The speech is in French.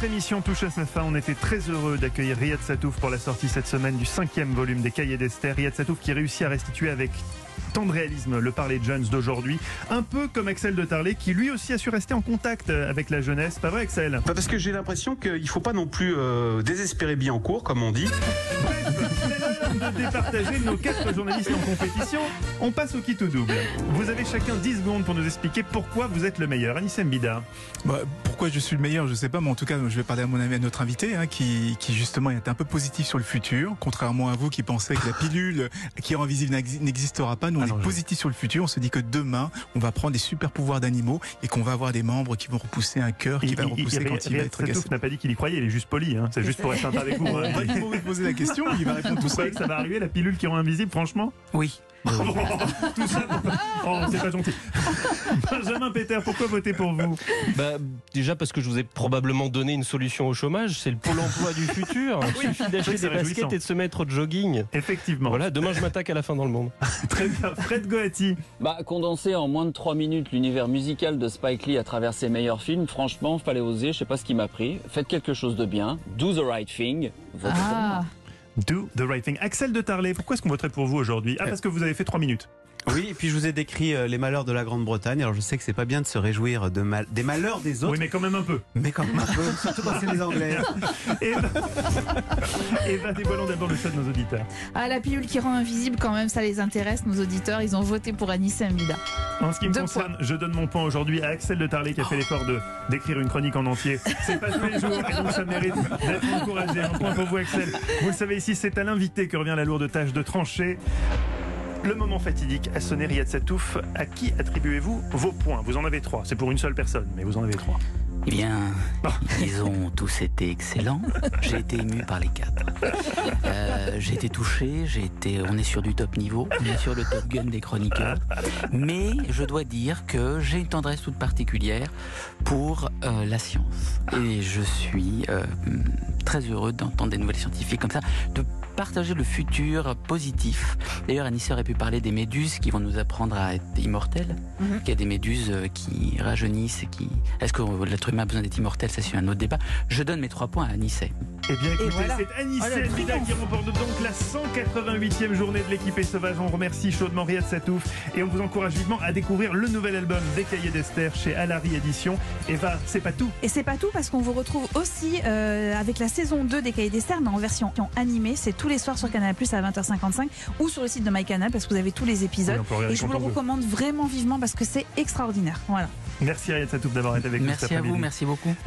Notre émission touche à sa fin. On était très heureux d'accueillir Riyad Satouf pour la sortie cette semaine du cinquième volume des Cahiers d'Esther. Riyad Satouf qui réussit à restituer avec tant de réalisme le parler Jones d'aujourd'hui. Un peu comme Axel de Tarlet qui lui aussi a su rester en contact avec la jeunesse. Pas vrai Axel? Bah Parce que j'ai l'impression qu'il ne faut pas non plus euh, désespérer bien en cours, comme on dit. de départager nos quatre journalistes en compétition. On passe au kit au double. Vous avez chacun 10 secondes pour nous expliquer pourquoi vous êtes le meilleur. Anissem Bida. Bah, pourquoi je suis le meilleur, je ne sais pas, mais en tout cas, je vais parler à mon ami, à notre invité, hein, qui, qui, justement est un peu positif sur le futur, contrairement à vous qui pensez que la pilule qui rend visible n'existera pas. Nous, on est positif sur le futur. On se dit que demain, on va prendre des super pouvoirs d'animaux et qu'on va avoir des membres qui vont repousser un cœur qui va repousser quand il, va être agacé. n'a pas dit qu'il y croyait, il est juste poli. Hein. C'est juste pour être sympa avec vous. Hein. Il va vous poser la question, il va répondre tout seul. ça va arriver, la pilule qui rend invisible, franchement Oui. tout ça. Oh, c'est pas gentil. Benjamin Peter, pourquoi voter pour vous? Bah, Déjà parce que je vous ai probablement donné une solution au chômage. C'est le pôle emploi du futur. Il suffit d'acheter des baskets et de se mettre au jogging. Effectivement. Voilà, demain je m'attaque à la fin dans le monde. Très bien. Fred Goati. Bah, condenser en moins de 3 minutes l'univers musical de Spike Lee à travers ses meilleurs films, franchement, fallait oser. Je sais pas ce qui m'a pris. Faites quelque chose de bien. Do the right thing. ah. Do the right thing. Axel de Tarlet, pourquoi est-ce qu'on voterait pour vous aujourd'hui? Ah, parce que vous avez fait 3 minutes. Oui, et puis je vous ai décrit euh, les malheurs de la Grande-Bretagne. Alors je sais que c'est pas bien de se réjouir de mal... des malheurs des autres. Oui, mais quand même un peu. Mais quand même un peu, surtout quand c'est les Anglais. et va dévoilons d'abord le choix de nos auditeurs. Ah, la pilule qui rend invisible, quand même, ça les intéresse, nos auditeurs. Ils ont voté pour Anis Mbida. En ce qui me concerne, je donne mon point aujourd'hui à Axel de Tarlet qui a fait l'effort de d'écrire une chronique en entier. C'est pas tous les jours et donc ça mérite d'être encouragé. Un point pour vous, Axel. Vous le savez ici, c'est à l'invité que revient la lourde tâche de trancher. Le moment fatidique a sonné Riyad Satouf. À qui attribuez-vous vos points? Vous en avez trois. C'est pour une seule personne, mais vous en avez trois. Eh bien, ils ont tous été excellents. J'ai été ému par les quatre. Euh, j'ai été touché. J'ai été. On est sur du top niveau. On est sur le top gun des chroniqueurs. Mais je dois dire que j'ai une tendresse toute particulière pour euh, la science. Et je suis euh, très heureux d'entendre des nouvelles scientifiques comme ça, de partager le futur positif. D'ailleurs, Anissa aurait pu parler des méduses qui vont nous apprendre à être immortels. Mhm. Qu'il y a des méduses qui rajeunissent. Qui... Est-ce que l'être humain a besoin d'être immortel? Ça, c'est un autre débat. Je donne mes trois points à Anissé. Eh bien, écoutez, c'est Anissé oh, qui remporte donc la 188e journée de l'équipe Sauvage. On remercie chaudement Riyad Satouf et on vous encourage vivement à découvrir le nouvel album des Cahiers d'Esther chez Alary Édition. Et va, c'est pas tout. Et c'est pas tout parce qu'on vous retrouve aussi euh, avec la saison 2 des Cahiers d'Esther, mais en version animée. C'est tout les soirs sur Canal Plus à 20h55 ou sur le site de MyCanal parce que vous avez tous les épisodes. et je vous le recommande vraiment vivement parce que c'est extraordinaire. Voilà. Merci Ariel Satouf d'avoir été avec nous Merci à vous, merci beaucoup.